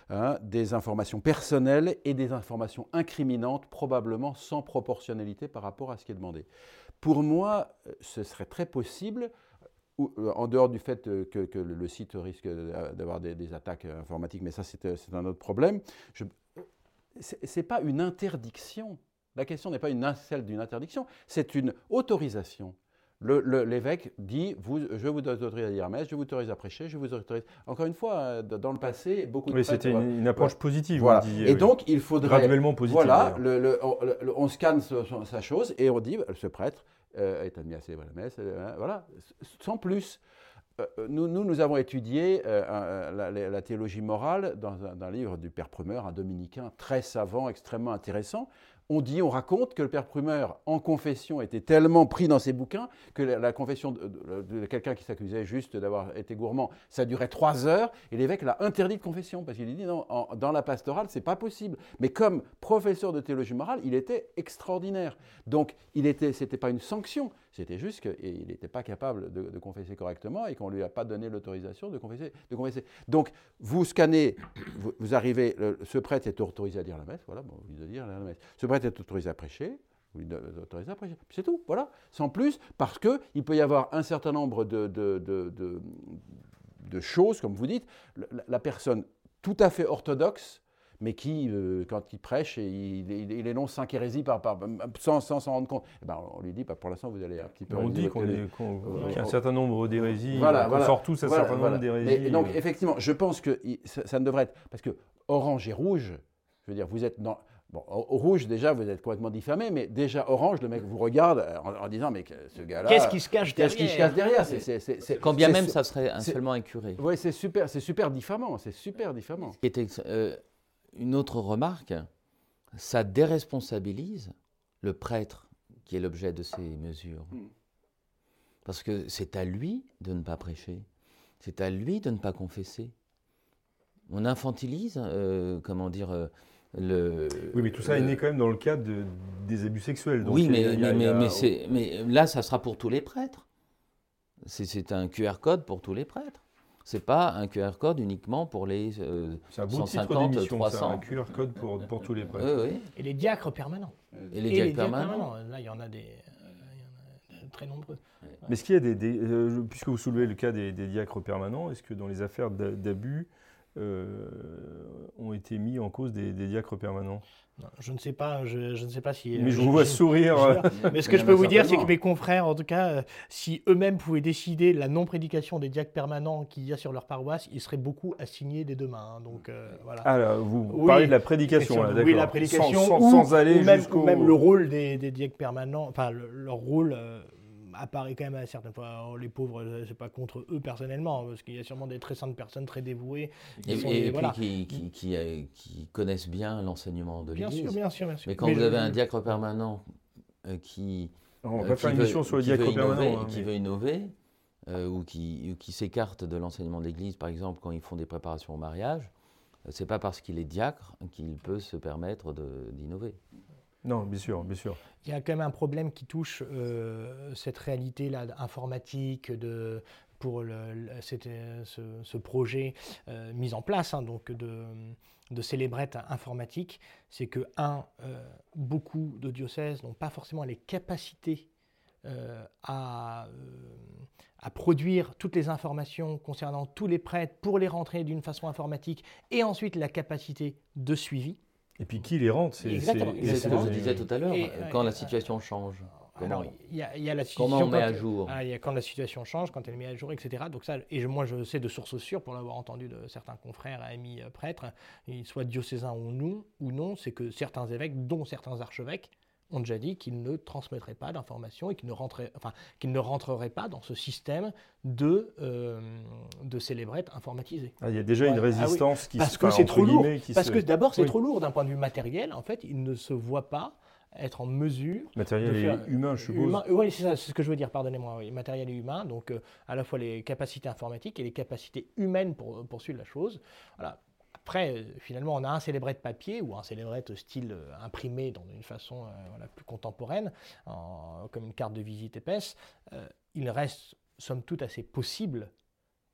Speaker 5: hein, des informations personnelles et des informations incriminantes, probablement sans proportionnalité par rapport à ce qui est demandé. Pour moi, ce serait très possible, en dehors du fait que, le site risque d'avoir des, attaques informatiques, mais ça c'est un autre problème, ce n'est pas une interdiction. La question n'est pas une, celle d'une interdiction, c'est une autorisation l'évêque dit vous, Je vous autorise à dire messe, je vous autorise à prêcher, je vous autorise. Encore une fois, euh, dans le passé, beaucoup de.
Speaker 2: Oui, c'était une, approche positive.
Speaker 5: Voilà. et donc, il faudrait.
Speaker 2: Graduellement positive.
Speaker 5: Voilà, le, on, scanne sa chose et on dit ce prêtre euh, est admis à célébrer la messe. Euh, voilà, sans plus. Nous, nous, nous, avons étudié la, théologie morale dans un, un, livre du Père Prumeur, un dominicain très savant, extrêmement intéressant, on dit, on raconte que le père Prumeur, en confession, était tellement pris dans ses bouquins que la, confession de, quelqu'un qui s'accusait juste d'avoir été gourmand, ça durait trois heures, et l'évêque l'a interdit de confession, parce qu'il dit, non, dans la pastorale, c'est pas possible. Mais comme professeur de théologie morale, il était extraordinaire. Donc, il était, c'était pas une sanction, c'était juste qu'il n'était pas capable de, confesser correctement et qu'on ne lui a pas donné l'autorisation de confesser, de. Donc, vous scannez, vous, arrivez, ce prêtre est autorisé à dire la messe, voilà, bon, vous dire la messe. Ce prêtre est autorisé à prêcher, vous autorisé à prêcher. C'est tout, voilà, sans plus, parce qu'il peut y avoir un certain nombre de, de, de choses, comme vous dites. la personne tout à fait orthodoxe mais qui, euh, quand il prêche, il, il, énonce cinq hérésies par, par, sans s'en rendre compte. Eh ben, on lui dit, bah, pour l'instant, vous allez un petit peu...
Speaker 2: On dit qu'il y a un certain nombre d'hérésies, voilà, on sort tous un certain nombre d'hérésies.
Speaker 5: donc, effectivement, je pense que ça, ne devrait être... Parce que orange et rouge, je veux dire, vous êtes dans... Bon, au rouge, déjà, vous êtes complètement diffamé, mais déjà, orange, le mec vous regarde en, disant, mais ce gars-là.
Speaker 4: Qu'est-ce qui se cache derrière
Speaker 5: Qu'est-ce qui se cache derrière?
Speaker 3: Quand bien même, ça serait seulement un curé.
Speaker 5: Oui, c'est super, c'est super diffamant, c'est super diffamant.
Speaker 3: Était, euh, une autre remarque, ça déresponsabilise le prêtre qui est l'objet de ces mesures. Hmm. Parce que c'est à lui de ne pas prêcher, c'est à lui de ne pas confesser. On infantilise, euh, comment dire, euh, le.
Speaker 2: Oui, mais tout ça est né quand même dans le cadre des abus sexuels.
Speaker 3: oui, mais, mais, là, ça sera pour tous les prêtres. C'est un QR code pour tous les prêtres. C'est pas un QR code uniquement pour les euh, un 150, 300.
Speaker 2: un QR code pour, pour tous les
Speaker 4: prêtres. Et les diacres permanents.
Speaker 3: Et les, diacres, permanents.
Speaker 4: Là, il y en a des, euh, très nombreux.
Speaker 2: Mais est-ce qu'il y a des, euh, puisque vous soulevez le cas des, diacres permanents, est-ce que dans les affaires d'abus ont été mis en cause des diacres permanents
Speaker 4: je ne sais pas, je, ne sais pas si.
Speaker 2: Mais je, vous vois sourire. [laughs]
Speaker 4: mais ce que je peux vous dire, c'est que mes confrères, en tout cas, euh, si eux-mêmes pouvaient décider la non-prédication des diacres permanents qu'il y a sur leur paroisse, ils seraient beaucoup assignés dès demain. Hein. donc euh, voilà.
Speaker 2: Ah, vous parlez de la prédication, là,
Speaker 4: Oui, la prédication, sans, sans, aller ou même, même le rôle des, des diacres permanents, enfin leur rôle. Euh, apparaît quand même à certaines fois. Oh, les pauvres, euh, c'est pas contre eux personnellement, parce qu'il y a sûrement des très saintes personnes très dévouées.
Speaker 3: et, puis qui, euh, qui, connaissent bien l'enseignement de l'Église.
Speaker 4: Bien sûr, bien sûr, bien sûr.
Speaker 3: Mais quand vous avez un diacre permanent euh, qui.
Speaker 2: On va faire une mission sur le diacre permanent.
Speaker 3: Hein, qui veut innover, ou qui, qui s'écarte de l'enseignement de l'Église, par exemple, quand ils font des préparations au mariage, c'est pas parce qu'il est diacre qu'il peut se permettre d'innover.
Speaker 2: Non, bien sûr, bien sûr.
Speaker 4: Il y a quand même un problème qui touche euh, cette réalité-là informatique de, pour le, ce, projet euh, mis en place, hein, donc de, de célébrettes informatiques, c'est que, un, euh, beaucoup de diocèses n'ont pas forcément les capacités à, à, produire toutes les informations concernant tous les prêtres pour les rentrer d'une façon informatique et ensuite la capacité de suivi.
Speaker 2: Et puis qui les rentre
Speaker 3: C'est ce que je disais tout à l'heure, quand la situation change. Comment,
Speaker 4: il y, a, la situation
Speaker 3: comment on met à jour
Speaker 4: ah, il y a Quand la situation change, quand elle est mise à jour, etc. Donc ça, et moi je sais de sources sûres, pour l'avoir entendu de certains confrères, amis euh, prêtres, soient diocésains ou non, ou non c'est que certains évêques, dont certains archevêques, ont déjà dit qu'ils ne transmettraient pas d'informations et qu'ils ne, rentreraient, enfin, ne rentreraient pas dans ce système de, euh, de célébrettes informatisées.
Speaker 2: Ah, il y a déjà une ah résistance qui
Speaker 4: Parce que c'est trop lourd. Parce que d'abord, c'est trop lourd d'un point de vue matériel. En fait, ils ne se voient pas être en mesure.
Speaker 2: Matériel et humain, je suppose.
Speaker 4: oui, c'est ce que je veux dire, pardonnez-moi. Oui. Matériel et humain, donc euh, à la fois les capacités informatiques et les capacités humaines pour poursuivre la chose. Voilà. Après, euh, finalement, on a un célébrette papier ou un célébrette style euh, imprimé dans une façon euh, plus contemporaine, comme une carte de visite épaisse. il reste, somme toute, assez possible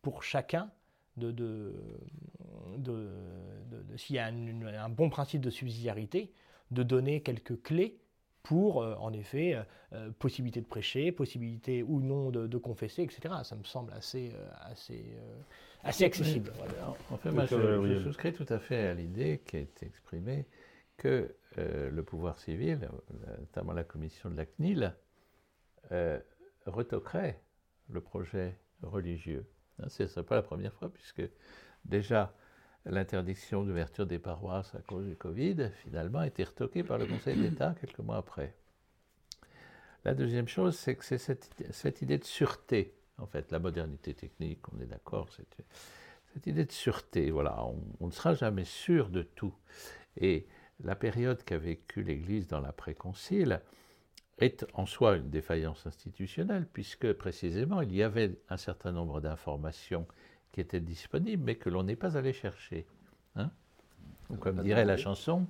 Speaker 4: pour chacun de, de, de, s'il y a un, bon principe de subsidiarité, de donner quelques clés pour, euh, en effet, possibilité de prêcher, possibilité ou non de, confesser, etc. Ça me semble assez, assez, assez accessible.
Speaker 6: En fait, moi, je, souscris tout à fait à l'idée qui a été exprimée que le pouvoir civil, notamment la commission de la CNIL, retoquerait le projet religieux. Hein, ce n'est pas la première fois, puisque déjà l'interdiction d'ouverture des paroisses à cause du Covid, finalement, a été retoquée par le Conseil d'État quelques mois après. La deuxième chose, c'est que c'est cette, idée de sûreté, en fait, la modernité technique, on est d'accord, cette idée de sûreté, voilà, on, on, ne sera jamais sûr de tout. Et la période qu'a vécue l'Église dans l'après-concile, est en soi une défaillance institutionnelle, puisque précisément il y avait un certain nombre d'informations qui étaient disponibles, mais que l'on n'est pas allé chercher. Hein comme dirait la chanson,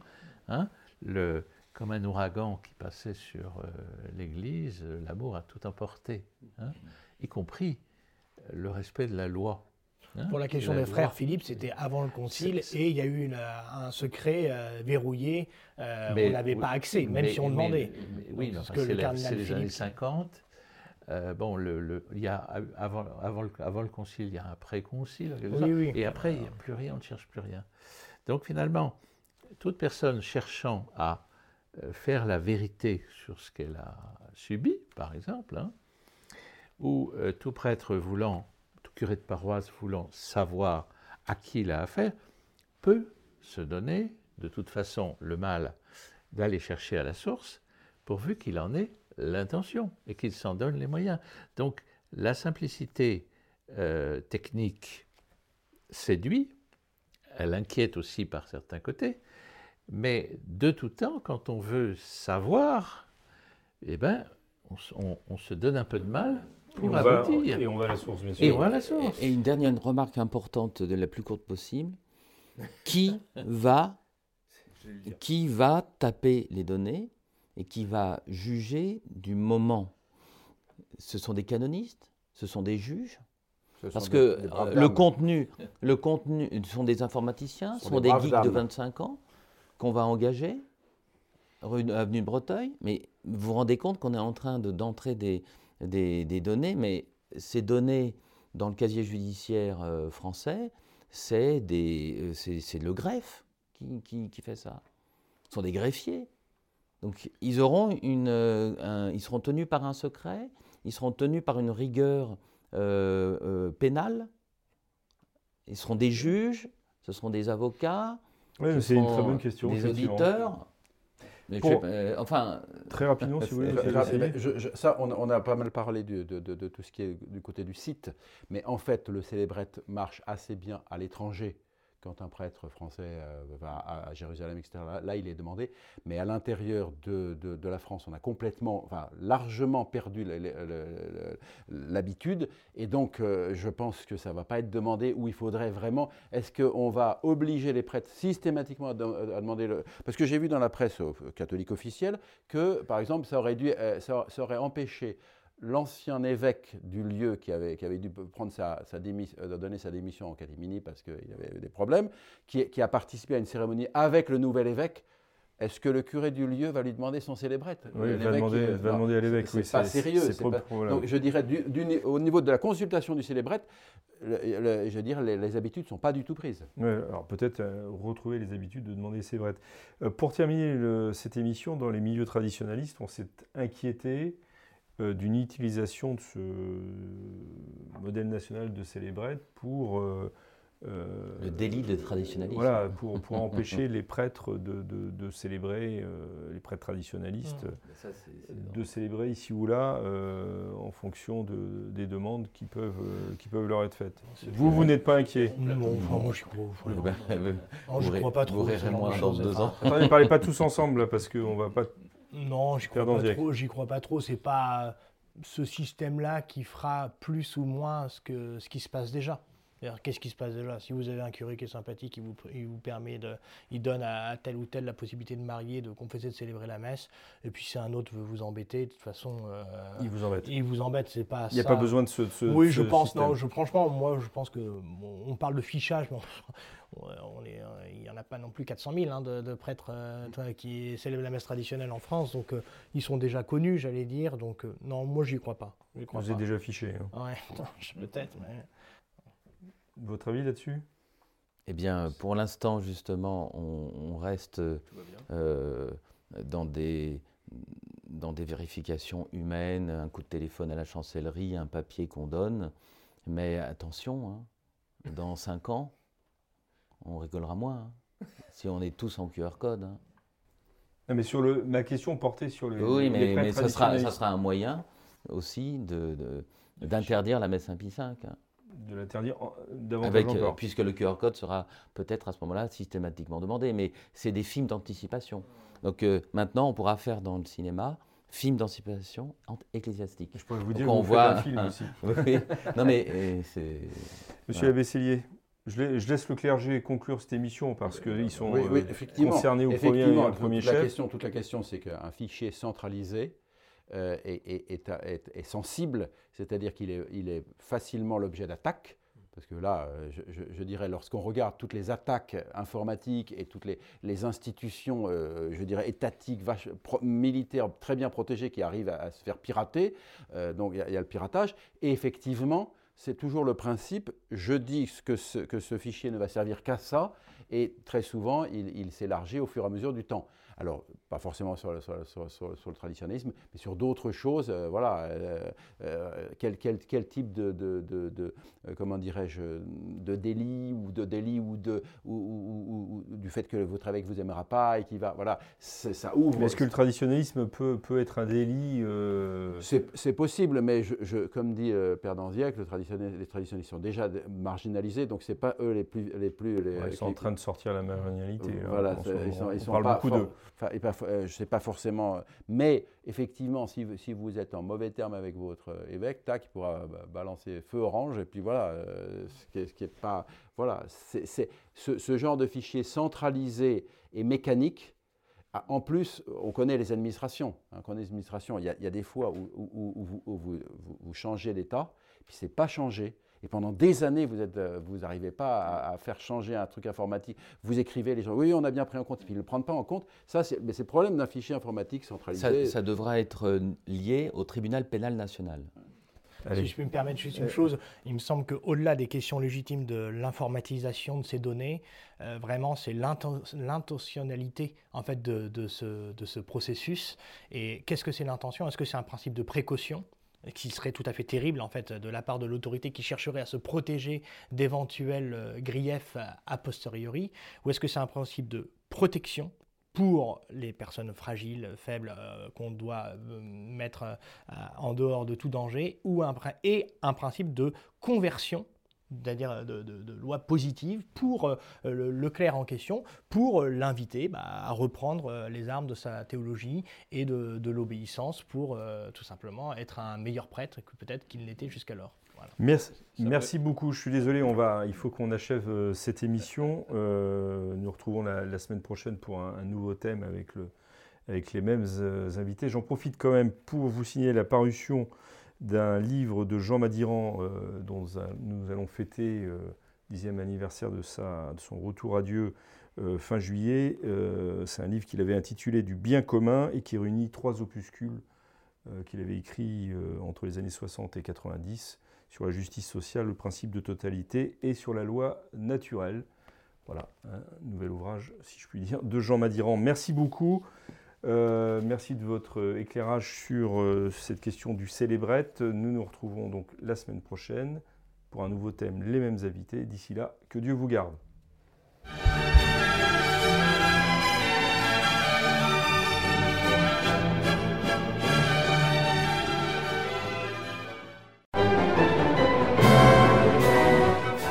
Speaker 6: hein, le, comme un ouragan qui passait sur euh, l'Église, l'amour a tout emporté, hein, y compris le respect de la loi.
Speaker 4: Hein, Pour la question des frères Philippe, c'était avant le concile et il y a eu un secret euh, verrouillé. Euh, on n'avait pas accès, même si on demandait.
Speaker 6: oui, parce que c'est les années 50. Euh, bon, le, il y a, avant, avant, le, avant, le, concile, il y a un pré-concile, et après, il n'y a plus rien, on ne cherche plus rien. Donc finalement, toute personne cherchant à faire la vérité sur ce qu'elle a subi, par exemple, hein, ou tout prêtre voulant curé de paroisse voulant savoir à qui il a affaire, peut se donner de toute façon le mal d'aller chercher à la source, pourvu qu'il en ait l'intention et qu'il s'en donne les moyens. Donc la simplicité euh, technique séduit, elle inquiète aussi par certains côtés, mais de tout temps, quand on veut savoir, eh ben, on se donne un peu de mal
Speaker 2: et on va à la source, bien sûr.
Speaker 3: Et, la source. et une dernière remarque importante, de la plus courte possible. Qui [laughs] va, qui va taper les données et qui va juger du moment Ce sont des canonistes Ce sont des juges Parce que euh, le contenu, le contenu sont des informaticiens, ce sont, des, geeks de 25 ans qu'on va engager, rue Avenue de Breteuil. Mais vous vous rendez compte qu'on est en train d'entrer des, des, données, mais ces données dans le casier judiciaire euh, français, c'est euh, le greffe qui, qui, fait ça. Ce sont des greffiers. Donc ils, auront une, euh, ils seront tenus par un secret, ils seront tenus par une rigueur pénale, ils seront des juges, ce seront des avocats,
Speaker 2: oui, c'est une très bonne question.
Speaker 3: Des auditeurs.
Speaker 2: Euh, enfin, très rapidement, si vous voulez.
Speaker 5: ça, on, a pas mal parlé de, tout ce qui est du côté du site, mais en fait, le célébrette marche assez bien à l'étranger quand un prêtre français euh, va à, Jérusalem, etc., là, il est demandé. Mais à l'intérieur de, de, la France, on a complètement, enfin, largement perdu l'habitude. Et donc, euh, je pense que ça ne va pas être demandé où il faudrait vraiment. Est-ce qu'on va obliger les prêtres systématiquement à, demander le. Parce que j'ai vu dans la presse catholique officielle que, par exemple, ça aurait, dû, euh, ça aurait empêché l'ancien évêque du lieu qui avait, qui avait dû prendre sa, sa euh, donner sa démission en catimini parce qu'il avait des problèmes, qui, qui, a participé à une cérémonie avec le nouvel évêque, est-ce que le curé du lieu va lui demander son célébrette?
Speaker 2: Oui, il va demander, va demander à l'évêque.
Speaker 5: C'est pas sérieux. donc je dirais, du, au niveau de la consultation du célébrette, je dire, les, les habitudes ne sont pas du tout prises.
Speaker 2: alors peut-être euh, retrouver les habitudes de demander célébrette. Euh, pour terminer cette émission, dans les milieux traditionnalistes, on s'est inquiété euh, d'une utilisation de ce modèle national de célébrette pour... Euh,
Speaker 3: euh, le délit de traditionnalisme.
Speaker 2: Voilà, pour, pour [laughs] empêcher les prêtres de, de, célébrer, les prêtres traditionnalistes, mmh. de célébrer ici ou là en fonction de, des demandes qui peuvent, qui peuvent leur être faites. Vous, vous n'êtes pas inquiet?
Speaker 4: Non, moi je crois. je crois pas trop.
Speaker 3: Vous moins dans deux ans.
Speaker 2: ne parlez pas tous ensemble, parce qu'on ne va pas
Speaker 4: non, j'y crois, pas trop, j'y crois pas trop. C'est pas ce système-là qui fera plus ou moins ce, que, ce qui se passe déjà. Qu'est-ce qui se passe là? Si vous avez un curé qui est sympathique, il vous, il vous permet de, il donne à, tel ou tel la possibilité de marier, de confesser, de célébrer la messe. Et puis si un autre veut vous embêter, de toute façon, euh,
Speaker 2: il vous embête.
Speaker 4: Il vous embête, c'est pas.
Speaker 2: Il n'y a pas besoin de ce. ce
Speaker 4: oui, je
Speaker 2: ce
Speaker 4: pense.
Speaker 2: système.
Speaker 4: Non, je, franchement, moi, je pense que on parle de fichage. [laughs] mais on est, il n'y en a pas non plus 400 000 hein, de, de, prêtres euh, qui célèbrent la messe traditionnelle en France, donc euh, ils sont déjà connus, j'allais dire. Donc euh, non, moi, j'y crois pas. Crois
Speaker 2: vous
Speaker 4: pas.
Speaker 2: êtes déjà fiché. Hein.
Speaker 4: Ouais, [laughs] peut-être. Mais...
Speaker 2: Votre avis là-dessus?
Speaker 3: Eh bien, pour l'instant, justement, on, on reste euh, dans, des, dans des vérifications humaines, un coup de téléphone à la chancellerie, un papier qu'on donne. Mais attention, hein, dans 5 ans, on rigolera moins. Hein, si on est tous en QR code. Hein.
Speaker 2: Non, mais sur le, ma question portait sur le.
Speaker 3: Oui, mais, mais ça, sera, ça sera un moyen aussi d'interdire de, d'interdire la messe Saint-Pie V.
Speaker 2: De l'interdire davantage
Speaker 3: Avec,
Speaker 2: encore.
Speaker 3: Euh, puisque le QR code sera peut-être à ce moment-là systématiquement demandé. Mais c'est des films d'anticipation. Donc euh, maintenant, on pourra faire dans le cinéma film d'anticipation ecclésiastique.
Speaker 2: Je pourrais vous dire
Speaker 3: Donc, on
Speaker 2: vous
Speaker 3: voit
Speaker 2: un film aussi. [laughs]
Speaker 3: oui. Non mais c'est.
Speaker 2: Monsieur voilà. Abesselier, je, je, laisse le clergé conclure cette émission parce qu'ils sont
Speaker 5: oui, oui,
Speaker 2: euh, concernés au premier, au premier
Speaker 5: toute
Speaker 2: chef.
Speaker 5: La question, toute la question, c'est qu'un fichier centralisé euh, est, sensible, c'est-à-dire qu'il est, il est facilement l'objet d'attaques. Parce que là, je, je, dirais, lorsqu'on regarde toutes les attaques informatiques et toutes les, institutions, euh, je dirais, étatiques, militaires très bien protégées qui arrivent à, se faire pirater, euh, donc il y, a le piratage, et effectivement, c'est toujours le principe, je dis que ce, fichier ne va servir qu'à ça, et très souvent, il s'élargit au fur et à mesure du temps. Alors, pas forcément sur le, sur, sur, sur le traditionnisme, mais sur d'autres choses. Euh, voilà, euh, euh, quel, quel, quel, type de, de, de, de comment dirais-je, de délit ou de délit ou, de, ou, ou, ou, du fait que votre évêque vous aimera pas et qui va, voilà, ça ouvre.
Speaker 2: Est-ce que le traditionnisme peut, peut être un délit
Speaker 5: C'est possible, mais je, je, comme dit Père Danziac, le traditionnel, les traditionnistes sont déjà marginalisés, donc c'est pas eux les plus, les plus. Les,
Speaker 2: ouais, ils sont
Speaker 5: qui,
Speaker 2: en train de sortir la marginalité.
Speaker 5: Voilà,
Speaker 2: hein,
Speaker 5: ils sont,
Speaker 2: on,
Speaker 5: ils
Speaker 2: on
Speaker 5: sont
Speaker 2: parle
Speaker 5: pas,
Speaker 2: beaucoup d'eux.
Speaker 5: Enfin, je ne sais pas forcément, mais effectivement, si, vous êtes en mauvais terme avec votre évêque, tac, il pourra balancer feu orange, et puis voilà, euh, ce, qui est, pas, voilà, c'est, ce, genre de fichier centralisé et mécanique. En plus, on connaît les administrations. Hein, on connaît les administrations. Il y a, des fois où vous, vous, changez l'état, puis c'est pas changé. Et pendant des années, vous n'arrivez vous pas à, à, faire changer un truc informatique. Vous écrivez, les gens, oui, on a bien pris en compte, et puis ils ne le prennent pas en compte. Ça, c'est le problème d'un fichier informatique centralisé.
Speaker 3: Ça, ça, devra être lié au tribunal pénal national.
Speaker 4: Allez. Si je peux me permettre juste une euh, chose, il me semble qu'au-delà des questions légitimes de l'informatisation de ces données, euh, vraiment c'est l'intentionnalité en fait de, de, ce, de ce processus. Et qu'est-ce que c'est l'intention? Est-ce que c'est un principe de précaution? Qui serait tout à fait terrible en fait de la part de l'autorité qui chercherait à se protéger d'éventuels euh, griefs a posteriori ou est-ce que c'est un principe de protection pour les personnes fragiles, faibles, euh, qu'on doit euh, mettre en dehors de tout danger, ou un, et un principe de conversion c'est-à-dire de, de, de, loi positive pour euh, le, le, clerc en question, pour euh, l'inviter bah, à reprendre euh, les armes de sa théologie et de, de l'obéissance pour euh, tout simplement être un meilleur prêtre que peut-être qu'il n'était jusqu'alors.
Speaker 2: Voilà. Merci, merci peut... beaucoup. Je suis désolé, on va, il faut qu'on achève euh, cette émission. Euh, nous retrouvons la, la, semaine prochaine pour un, un, nouveau thème avec, le, avec les mêmes invités. J'en profite quand même pour vous signaler la parution d'un livre de Jean Madiran euh, dont nous allons fêter le euh, dixième anniversaire de, son retour à Dieu euh, fin juillet. C'est un livre qu'il avait intitulé Du bien commun et qui réunit trois opuscules qu'il avait écrits entre les années 60 et 90 sur la justice sociale, le principe de totalité et sur la loi naturelle. Voilà, un nouvel ouvrage, si je puis dire, de Jean Madiran. Merci beaucoup. Euh, merci de votre éclairage sur euh, cette question du célébrette. Nous nous retrouvons donc la semaine prochaine pour un nouveau thème, les mêmes invités. D'ici là, que Dieu vous garde.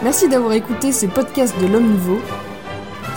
Speaker 1: Merci d'avoir écouté ce podcast de l'Homme Nouveau.